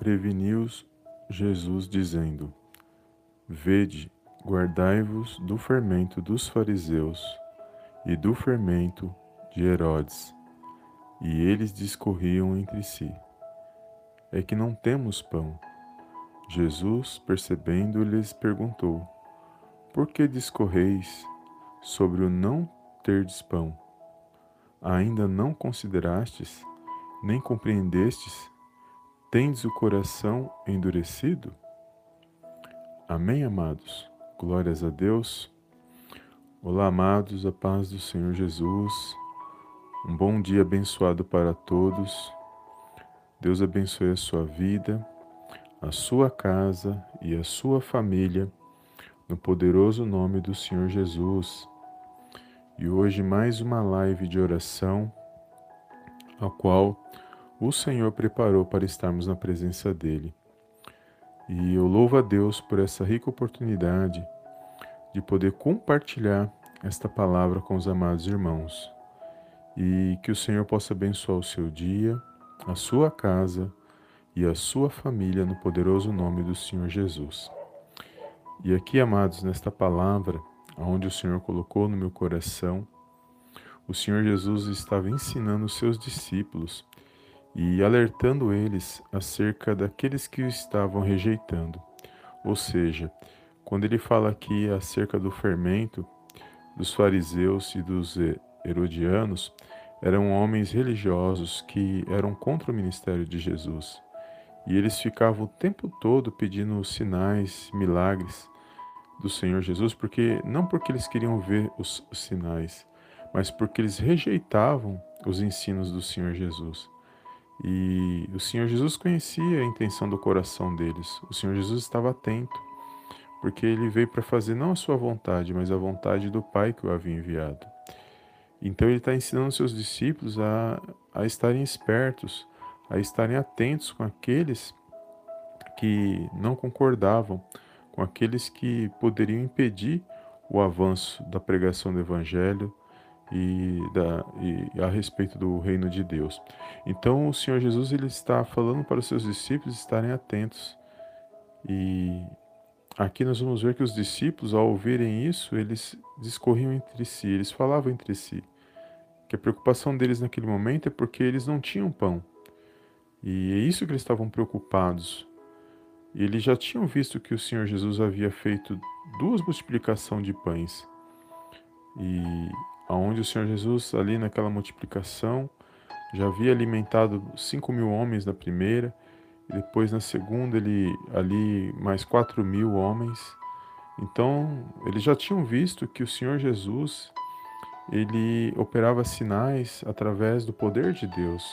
preveniu-os Jesus, dizendo: Vede, guardai-vos do fermento dos fariseus e do fermento de Herodes. E eles discorriam entre si: É que não temos pão. Jesus, percebendo, lhes perguntou: Por que discorreis sobre o não terdes pão? Ainda não considerastes, nem compreendestes? Tendes o coração endurecido? Amém, amados? Glórias a Deus. Olá, amados, a paz do Senhor Jesus. Um bom dia abençoado para todos. Deus abençoe a sua vida, a sua casa e a sua família, no poderoso nome do Senhor Jesus. E hoje mais uma live de oração, a qual o Senhor preparou para estarmos na presença dele. E eu louvo a Deus por essa rica oportunidade de poder compartilhar esta palavra com os amados irmãos. E que o Senhor possa abençoar o seu dia, a sua casa e a sua família no poderoso nome do Senhor Jesus. E aqui, amados, nesta palavra, onde o Senhor colocou no meu coração, o Senhor Jesus estava ensinando os seus discípulos e alertando eles acerca daqueles que o estavam rejeitando. Ou seja, quando ele fala aqui acerca do fermento dos fariseus e dos herodianos, eram homens religiosos que eram contra o ministério de Jesus. E eles ficavam o tempo todo pedindo sinais, milagres, do Senhor Jesus, porque não porque eles queriam ver os, os sinais, mas porque eles rejeitavam os ensinos do Senhor Jesus. E o Senhor Jesus conhecia a intenção do coração deles. O Senhor Jesus estava atento, porque ele veio para fazer não a sua vontade, mas a vontade do Pai que o havia enviado. Então ele está ensinando seus discípulos a, a estarem espertos, a estarem atentos com aqueles que não concordavam com aqueles que poderiam impedir o avanço da pregação do Evangelho e, da, e a respeito do reino de Deus. Então o Senhor Jesus ele está falando para os seus discípulos estarem atentos. E aqui nós vamos ver que os discípulos, ao ouvirem isso, eles discorriam entre si, eles falavam entre si. Que a preocupação deles naquele momento é porque eles não tinham pão. E é isso que eles estavam preocupados. E eles já tinham visto que o Senhor Jesus havia feito duas multiplicação de pães. E aonde o Senhor Jesus, ali naquela multiplicação, já havia alimentado cinco mil homens na primeira, e depois na segunda ele ali mais quatro mil homens. Então eles já tinham visto que o Senhor Jesus ele operava sinais através do poder de Deus,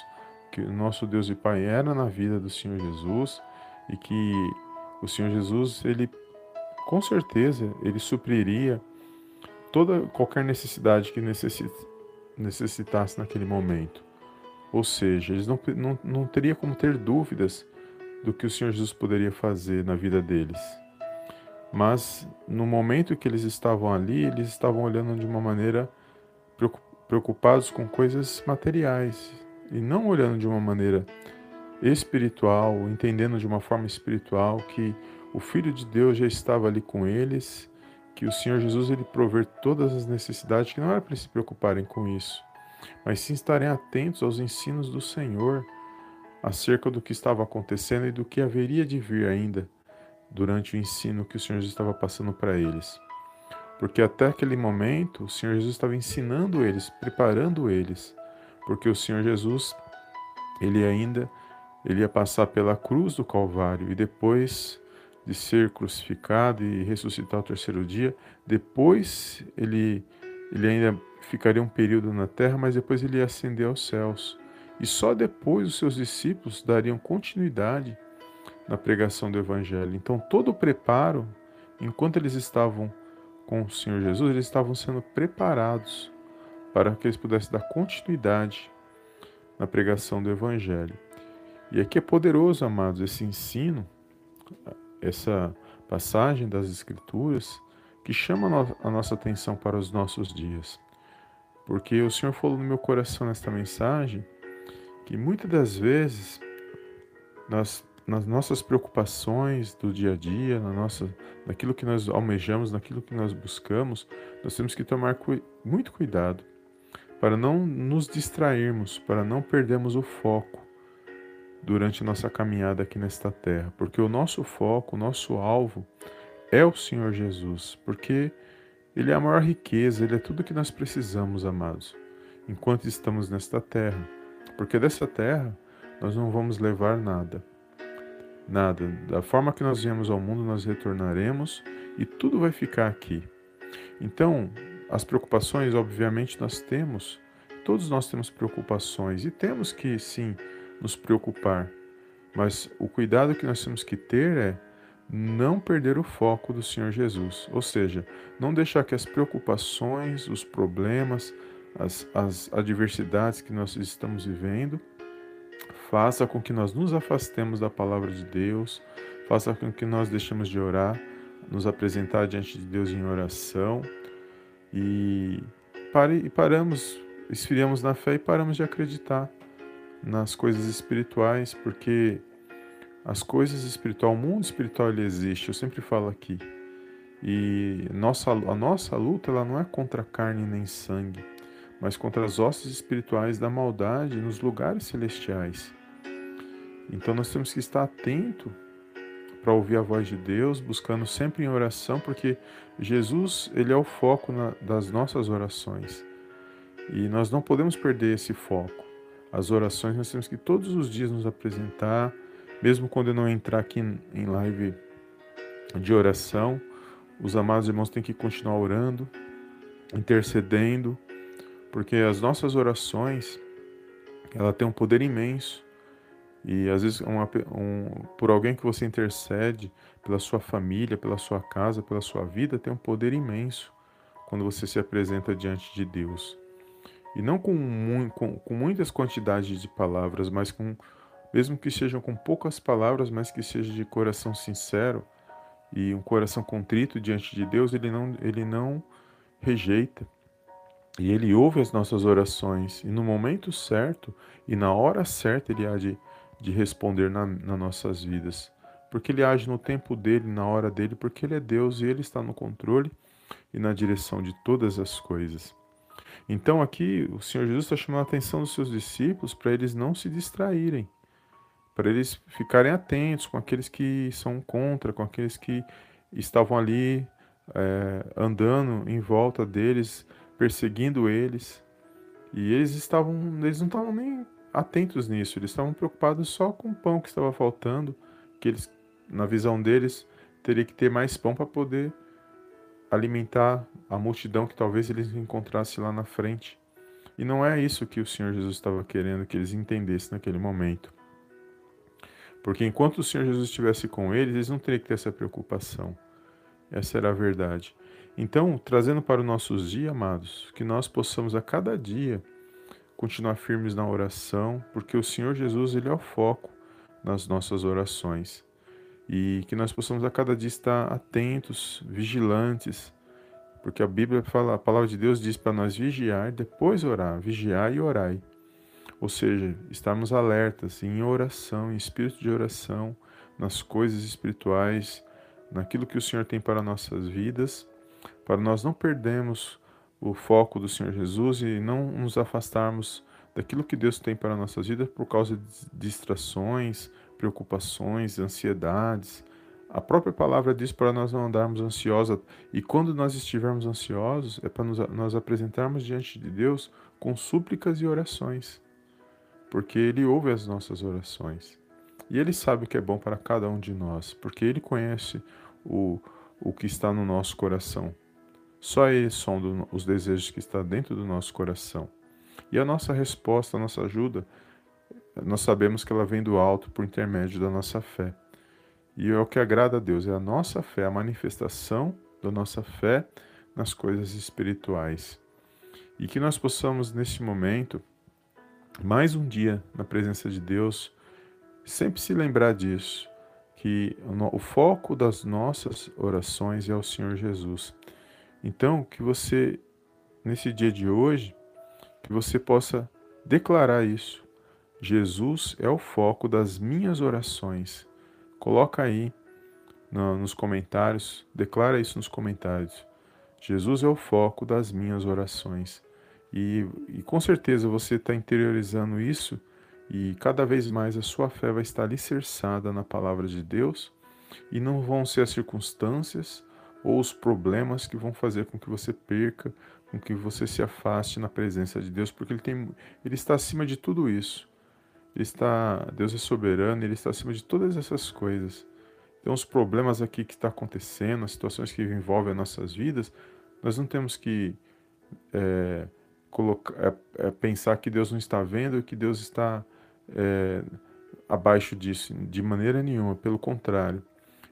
que o nosso Deus e Pai era na vida do Senhor Jesus e que o Senhor Jesus, ele com certeza, ele supriria toda qualquer necessidade que necessit, necessitasse naquele momento. Ou seja, eles não, não, não teria como ter dúvidas do que o Senhor Jesus poderia fazer na vida deles. Mas no momento que eles estavam ali, eles estavam olhando de uma maneira preocupados com coisas materiais e não olhando de uma maneira espiritual, entendendo de uma forma espiritual que o Filho de Deus já estava ali com eles, que o Senhor Jesus ele prover todas as necessidades, que não era para se preocuparem com isso, mas sim estarem atentos aos ensinos do Senhor acerca do que estava acontecendo e do que haveria de vir ainda durante o ensino que o Senhor Jesus estava passando para eles. Porque até aquele momento o Senhor Jesus estava ensinando eles, preparando eles, porque o Senhor Jesus ele ainda ele ia passar pela cruz do Calvário e depois de ser crucificado e ressuscitar ao terceiro dia, depois ele, ele ainda ficaria um período na terra, mas depois ele ia ascender aos céus. E só depois os seus discípulos dariam continuidade na pregação do Evangelho. Então, todo o preparo, enquanto eles estavam com o Senhor Jesus, eles estavam sendo preparados para que eles pudessem dar continuidade na pregação do Evangelho. E aqui é poderoso, amados, esse ensino, essa passagem das Escrituras que chama a nossa atenção para os nossos dias. Porque o Senhor falou no meu coração nesta mensagem que muitas das vezes nós nas nossas preocupações do dia a dia, na nossa, naquilo que nós almejamos, naquilo que nós buscamos, nós temos que tomar cu muito cuidado para não nos distrairmos, para não perdermos o foco durante nossa caminhada aqui nesta terra, porque o nosso foco, o nosso alvo é o Senhor Jesus, porque Ele é a maior riqueza, Ele é tudo que nós precisamos, amados, enquanto estamos nesta terra, porque dessa terra nós não vamos levar nada nada. Da forma que nós viemos ao mundo, nós retornaremos e tudo vai ficar aqui. Então, as preocupações, obviamente, nós temos, todos nós temos preocupações e temos que, sim, nos preocupar. Mas o cuidado que nós temos que ter é não perder o foco do Senhor Jesus, ou seja, não deixar que as preocupações, os problemas, as, as adversidades que nós estamos vivendo, faça com que nós nos afastemos da palavra de Deus, faça com que nós deixemos de orar, nos apresentar diante de Deus em oração e, pare, e paramos, esfriamos na fé e paramos de acreditar nas coisas espirituais, porque as coisas espirituais, o mundo espiritual ele existe, eu sempre falo aqui. E nossa, a nossa luta ela não é contra carne nem sangue, mas contra as hostes espirituais da maldade nos lugares celestiais. Então nós temos que estar atento para ouvir a voz de Deus, buscando sempre em oração, porque Jesus ele é o foco na, das nossas orações e nós não podemos perder esse foco. As orações nós temos que todos os dias nos apresentar, mesmo quando eu não entrar aqui em live de oração, os amados irmãos têm que continuar orando, intercedendo, porque as nossas orações ela tem um poder imenso e às vezes uma, um, por alguém que você intercede, pela sua família, pela sua casa, pela sua vida, tem um poder imenso quando você se apresenta diante de Deus. E não com, com, com muitas quantidades de palavras, mas com, mesmo que sejam com poucas palavras, mas que seja de coração sincero e um coração contrito diante de Deus, ele não, ele não rejeita. E ele ouve as nossas orações, e no momento certo e na hora certa ele há de de responder na, nas nossas vidas. Porque Ele age no tempo dele, na hora dele, porque Ele é Deus e Ele está no controle e na direção de todas as coisas. Então aqui o Senhor Jesus está chamando a atenção dos seus discípulos para eles não se distraírem, para eles ficarem atentos com aqueles que são contra, com aqueles que estavam ali é, andando em volta deles, perseguindo eles. E eles estavam, eles não estavam nem atentos nisso, eles estavam preocupados só com o pão que estava faltando, que eles, na visão deles, teria que ter mais pão para poder alimentar a multidão que talvez eles encontrassem lá na frente. E não é isso que o Senhor Jesus estava querendo que eles entendessem naquele momento. Porque enquanto o Senhor Jesus estivesse com eles, eles não teriam que ter essa preocupação. Essa era a verdade. Então, trazendo para os nossos dias, amados, que nós possamos a cada dia continuar firmes na oração, porque o Senhor Jesus ele é o foco nas nossas orações. E que nós possamos a cada dia estar atentos, vigilantes, porque a Bíblia fala, a palavra de Deus diz para nós vigiar, depois orar, vigiar e orai. Ou seja, estarmos alertas em oração, em espírito de oração, nas coisas espirituais, naquilo que o Senhor tem para nossas vidas, para nós não perdermos o foco do Senhor Jesus e não nos afastarmos daquilo que Deus tem para a nossa vida por causa de distrações, preocupações, ansiedades. A própria palavra diz para nós não andarmos ansiosos e quando nós estivermos ansiosos é para nos, nós apresentarmos diante de Deus com súplicas e orações, porque Ele ouve as nossas orações e Ele sabe o que é bom para cada um de nós, porque Ele conhece o, o que está no nosso coração. Só Ele sonda os desejos que estão dentro do nosso coração. E a nossa resposta, a nossa ajuda, nós sabemos que ela vem do alto por intermédio da nossa fé. E é o que agrada a Deus, é a nossa fé, a manifestação da nossa fé nas coisas espirituais. E que nós possamos, neste momento, mais um dia na presença de Deus, sempre se lembrar disso, que o foco das nossas orações é o Senhor Jesus. Então, que você, nesse dia de hoje, que você possa declarar isso. Jesus é o foco das minhas orações. coloca aí no, nos comentários, declara isso nos comentários. Jesus é o foco das minhas orações. E, e com certeza você está interiorizando isso e cada vez mais a sua fé vai estar alicerçada na palavra de Deus e não vão ser as circunstâncias ou os problemas que vão fazer com que você perca, com que você se afaste na presença de Deus, porque ele, tem, ele está acima de tudo isso. Ele está, Deus é soberano, ele está acima de todas essas coisas. Então, os problemas aqui que está acontecendo, as situações que envolvem as nossas vidas, nós não temos que é, colocar, é, é, pensar que Deus não está vendo e que Deus está é, abaixo disso, de maneira nenhuma. Pelo contrário,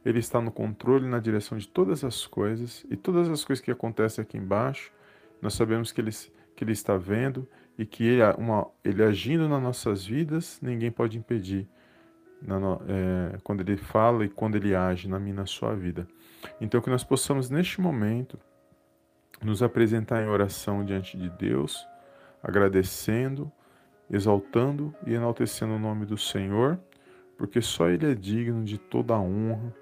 Ele está no controle, na direção de todas as coisas e todas as coisas que acontecem aqui embaixo, nós sabemos que Ele, que ele está vendo e que ele, uma, ele agindo nas nossas vidas, ninguém pode impedir é, quando ele fala e quando ele age na minha na sua vida. Então que nós possamos neste momento nos apresentar em oração diante de Deus, agradecendo, exaltando e enaltecendo o nome do Senhor, porque só Ele é digno de toda a honra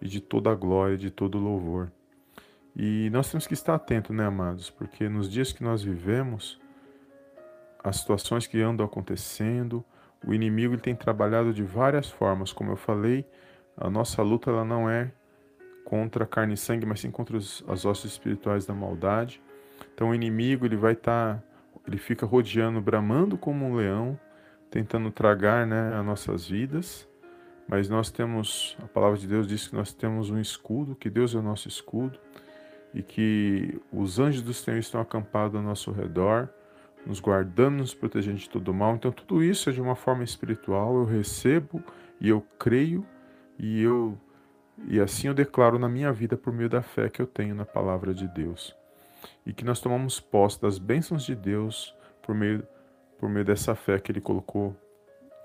e de toda a glória, de todo o louvor. E nós temos que estar atentos, né, amados? Porque nos dias que nós vivemos, as situações que andam acontecendo, o inimigo tem trabalhado de várias formas. Como eu falei, a nossa luta ela não é contra carne e sangue, mas sim contra os, as ossos espirituais da maldade. Então o inimigo ele vai estar, tá, ele fica rodeando, bramando como um leão, tentando tragar né, as nossas vidas. Mas nós temos, a palavra de Deus diz que nós temos um escudo, que Deus é o nosso escudo, e que os anjos do Senhor estão acampados ao nosso redor nos guardando, nos protegendo de todo mal. Então, tudo isso é de uma forma espiritual. Eu recebo e eu creio e eu e assim eu declaro na minha vida por meio da fé que eu tenho na palavra de Deus. E que nós tomamos posse das bênçãos de Deus por meio por meio dessa fé que ele colocou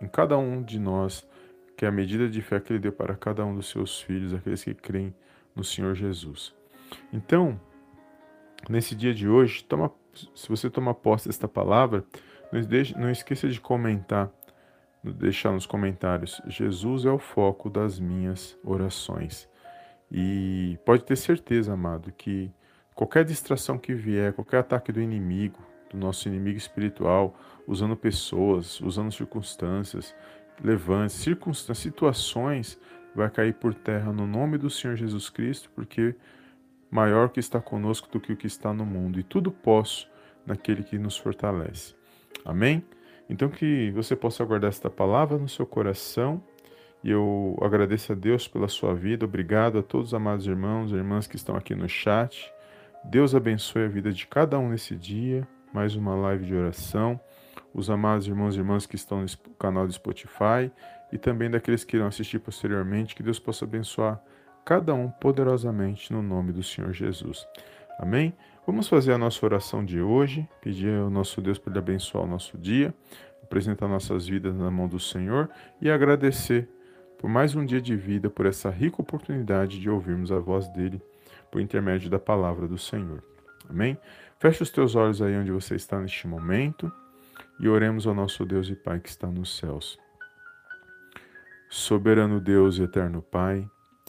em cada um de nós, que é a medida de fé que ele deu para cada um dos seus filhos, aqueles que creem no Senhor Jesus. Então, nesse dia de hoje, toma se você tomar posse desta palavra, não, deixe, não esqueça de comentar, deixar nos comentários. Jesus é o foco das minhas orações. E pode ter certeza, amado, que qualquer distração que vier, qualquer ataque do inimigo, do nosso inimigo espiritual, usando pessoas, usando circunstâncias, levantes, circunstâncias, situações, vai cair por terra no nome do Senhor Jesus Cristo, porque maior que está conosco do que o que está no mundo, e tudo posso naquele que nos fortalece. Amém? Então que você possa guardar esta palavra no seu coração. E eu agradeço a Deus pela sua vida. Obrigado a todos os amados irmãos e irmãs que estão aqui no chat. Deus abençoe a vida de cada um nesse dia. Mais uma live de oração. Os amados irmãos e irmãs que estão no canal do Spotify e também daqueles que irão assistir posteriormente. Que Deus possa abençoar cada um poderosamente no nome do Senhor Jesus. Amém? Vamos fazer a nossa oração de hoje, pedir ao nosso Deus para Ele abençoar o nosso dia, apresentar nossas vidas na mão do Senhor e agradecer por mais um dia de vida, por essa rica oportunidade de ouvirmos a voz dEle por intermédio da palavra do Senhor. Amém? Feche os teus olhos aí onde você está neste momento e oremos ao nosso Deus e Pai que está nos céus. Soberano Deus e eterno Pai,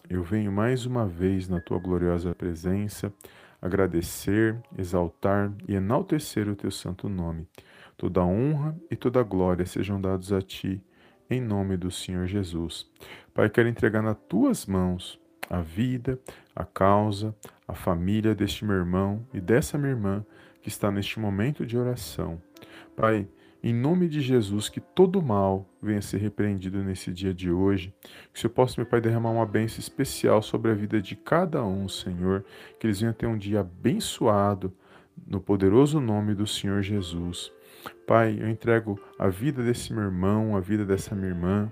eu venho mais uma vez na tua gloriosa presença agradecer, exaltar e enaltecer o teu santo nome. Toda honra e toda glória sejam dados a ti, em nome do Senhor Jesus. Pai, quero entregar nas tuas mãos a vida, a causa, a família deste meu irmão e dessa minha irmã que está neste momento de oração. Pai, em nome de Jesus, que todo mal venha ser repreendido nesse dia de hoje. Que o Senhor possa, meu Pai, derramar uma bênção especial sobre a vida de cada um, Senhor. Que eles venham ter um dia abençoado no poderoso nome do Senhor Jesus. Pai, eu entrego a vida desse meu irmão, a vida dessa minha irmã,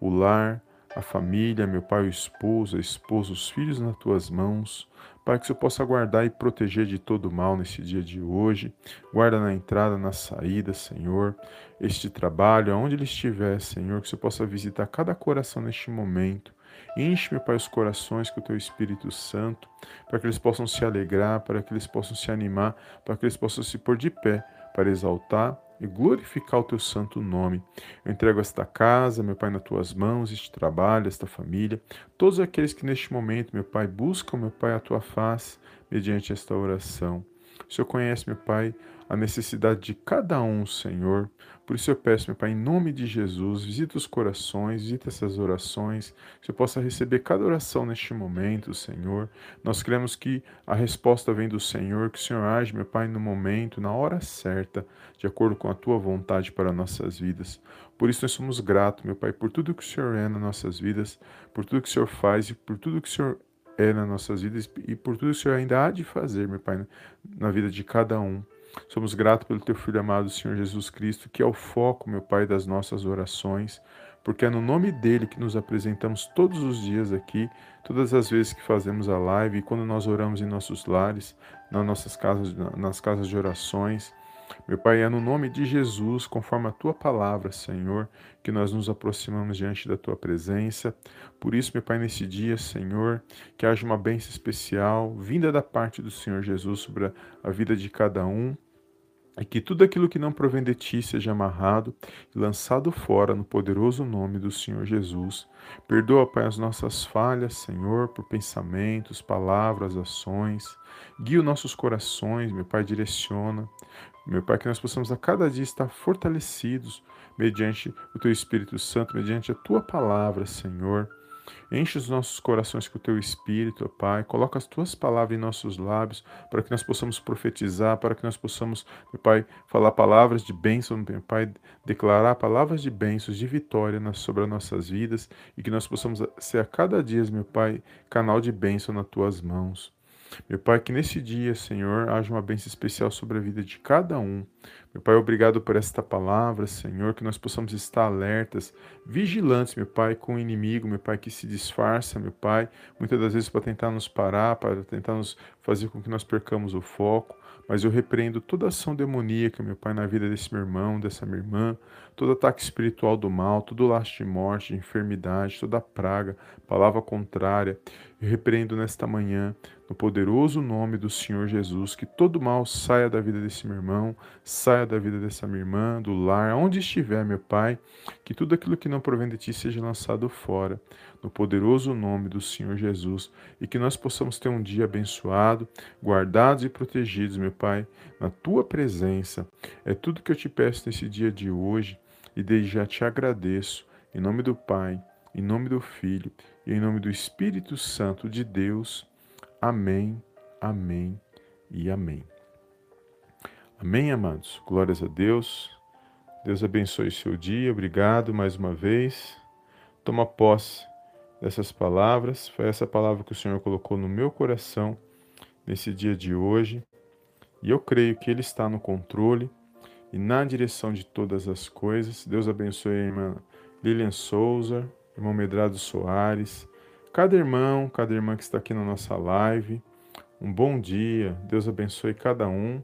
o lar, a família, meu pai, o esposo, a esposa, os filhos nas tuas mãos. Pai, que o Senhor possa guardar e proteger de todo mal nesse dia de hoje. Guarda na entrada, na saída, Senhor. Este trabalho, aonde ele estiver, Senhor, que o Senhor possa visitar cada coração neste momento. Enche, meu Pai, os corações com o Teu Espírito Santo, para que eles possam se alegrar, para que eles possam se animar, para que eles possam se pôr de pé para exaltar e glorificar o teu santo nome. Eu entrego esta casa, meu Pai, nas tuas mãos, este trabalho, esta família, todos aqueles que neste momento, meu Pai, buscam, meu Pai, a tua face mediante esta oração. O Senhor conhece, meu Pai, a necessidade de cada um, Senhor. Por isso eu peço, meu Pai, em nome de Jesus, visita os corações, visita essas orações, que eu possa receber cada oração neste momento, Senhor. Nós queremos que a resposta vem do Senhor, que o Senhor age, meu Pai, no momento, na hora certa, de acordo com a tua vontade para nossas vidas. Por isso nós somos gratos, meu Pai, por tudo que o Senhor é nas nossas vidas, por tudo que o Senhor faz e por tudo que o Senhor é nas nossas vidas e por tudo que o Senhor ainda há de fazer, meu Pai, na vida de cada um. Somos gratos pelo Teu Filho amado, Senhor Jesus Cristo, que é o foco, meu Pai, das nossas orações, porque é no nome dele que nos apresentamos todos os dias aqui, todas as vezes que fazemos a live e quando nós oramos em nossos lares, nas nossas casas, nas casas de orações. Meu Pai, é no nome de Jesus, conforme a tua palavra, Senhor, que nós nos aproximamos diante da tua presença. Por isso, meu Pai, nesse dia, Senhor, que haja uma bênção especial vinda da parte do Senhor Jesus sobre a vida de cada um e que tudo aquilo que não provém de ti seja amarrado e lançado fora no poderoso nome do Senhor Jesus. Perdoa, Pai, as nossas falhas, Senhor, por pensamentos, palavras, ações. Guia os nossos corações, meu Pai, direciona. Meu Pai, que nós possamos a cada dia estar fortalecidos mediante o Teu Espírito Santo, mediante a Tua palavra, Senhor. Enche os nossos corações com o teu espírito, ó Pai. Coloca as tuas palavras em nossos lábios para que nós possamos profetizar, para que nós possamos, meu Pai, falar palavras de bênção, meu Pai, declarar palavras de bênçãos, de vitória sobre as nossas vidas e que nós possamos ser a cada dia, meu Pai, canal de bênção nas tuas mãos. Meu Pai, que nesse dia, Senhor, haja uma bênção especial sobre a vida de cada um. Meu Pai, obrigado por esta palavra, Senhor, que nós possamos estar alertas, vigilantes, meu Pai, com o inimigo, meu Pai, que se disfarça, meu Pai, muitas das vezes para tentar nos parar, para tentar nos fazer com que nós percamos o foco. Mas eu repreendo toda ação demoníaca, meu Pai, na vida desse meu irmão, dessa minha irmã, todo ataque espiritual do mal, todo laço de morte, de enfermidade, toda praga, palavra contrária. Eu repreendo nesta manhã, no poderoso nome do Senhor Jesus, que todo mal saia da vida desse meu irmão, saia da vida dessa minha irmã, do lar, onde estiver, meu Pai, que tudo aquilo que não provém de ti seja lançado fora, no poderoso nome do Senhor Jesus, e que nós possamos ter um dia abençoado, guardados e protegidos, meu Pai, na tua presença. É tudo que eu te peço nesse dia de hoje, e desde já te agradeço, em nome do Pai, em nome do Filho e em nome do Espírito Santo de Deus. Amém, amém e amém. Amém, amados? Glórias a Deus. Deus abençoe seu dia. Obrigado mais uma vez. Toma posse dessas palavras. Foi essa palavra que o Senhor colocou no meu coração nesse dia de hoje. E eu creio que Ele está no controle e na direção de todas as coisas. Deus abençoe a irmã Lilian Souza, irmão Medrado Soares, cada irmão, cada irmã que está aqui na nossa live. Um bom dia, Deus abençoe cada um.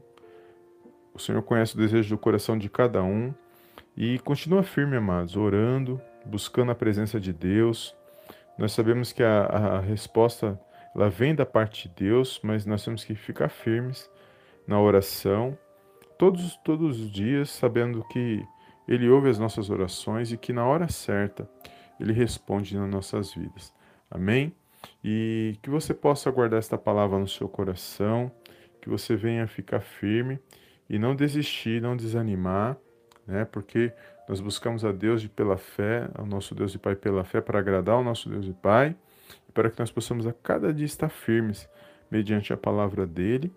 O Senhor conhece o desejo do coração de cada um e continua firme, amados, orando, buscando a presença de Deus. Nós sabemos que a, a resposta ela vem da parte de Deus, mas nós temos que ficar firmes na oração todos, todos os dias, sabendo que Ele ouve as nossas orações e que na hora certa Ele responde nas nossas vidas. Amém? E que você possa guardar esta palavra no seu coração, que você venha ficar firme e não desistir, não desanimar, né? Porque nós buscamos a Deus de pela fé, ao nosso Deus e Pai pela fé, para agradar ao nosso Deus e Pai, para que nós possamos a cada dia estar firmes mediante a palavra dele,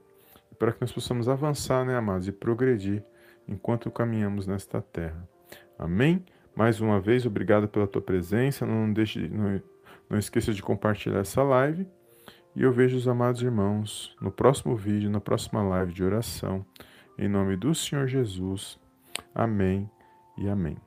para que nós possamos avançar, né, amados, e progredir enquanto caminhamos nesta terra. Amém? Mais uma vez, obrigado pela tua presença. Não deixe, não, não esqueça de compartilhar essa live. E eu vejo os amados irmãos no próximo vídeo, na próxima live de oração. Em nome do Senhor Jesus. Amém e amém.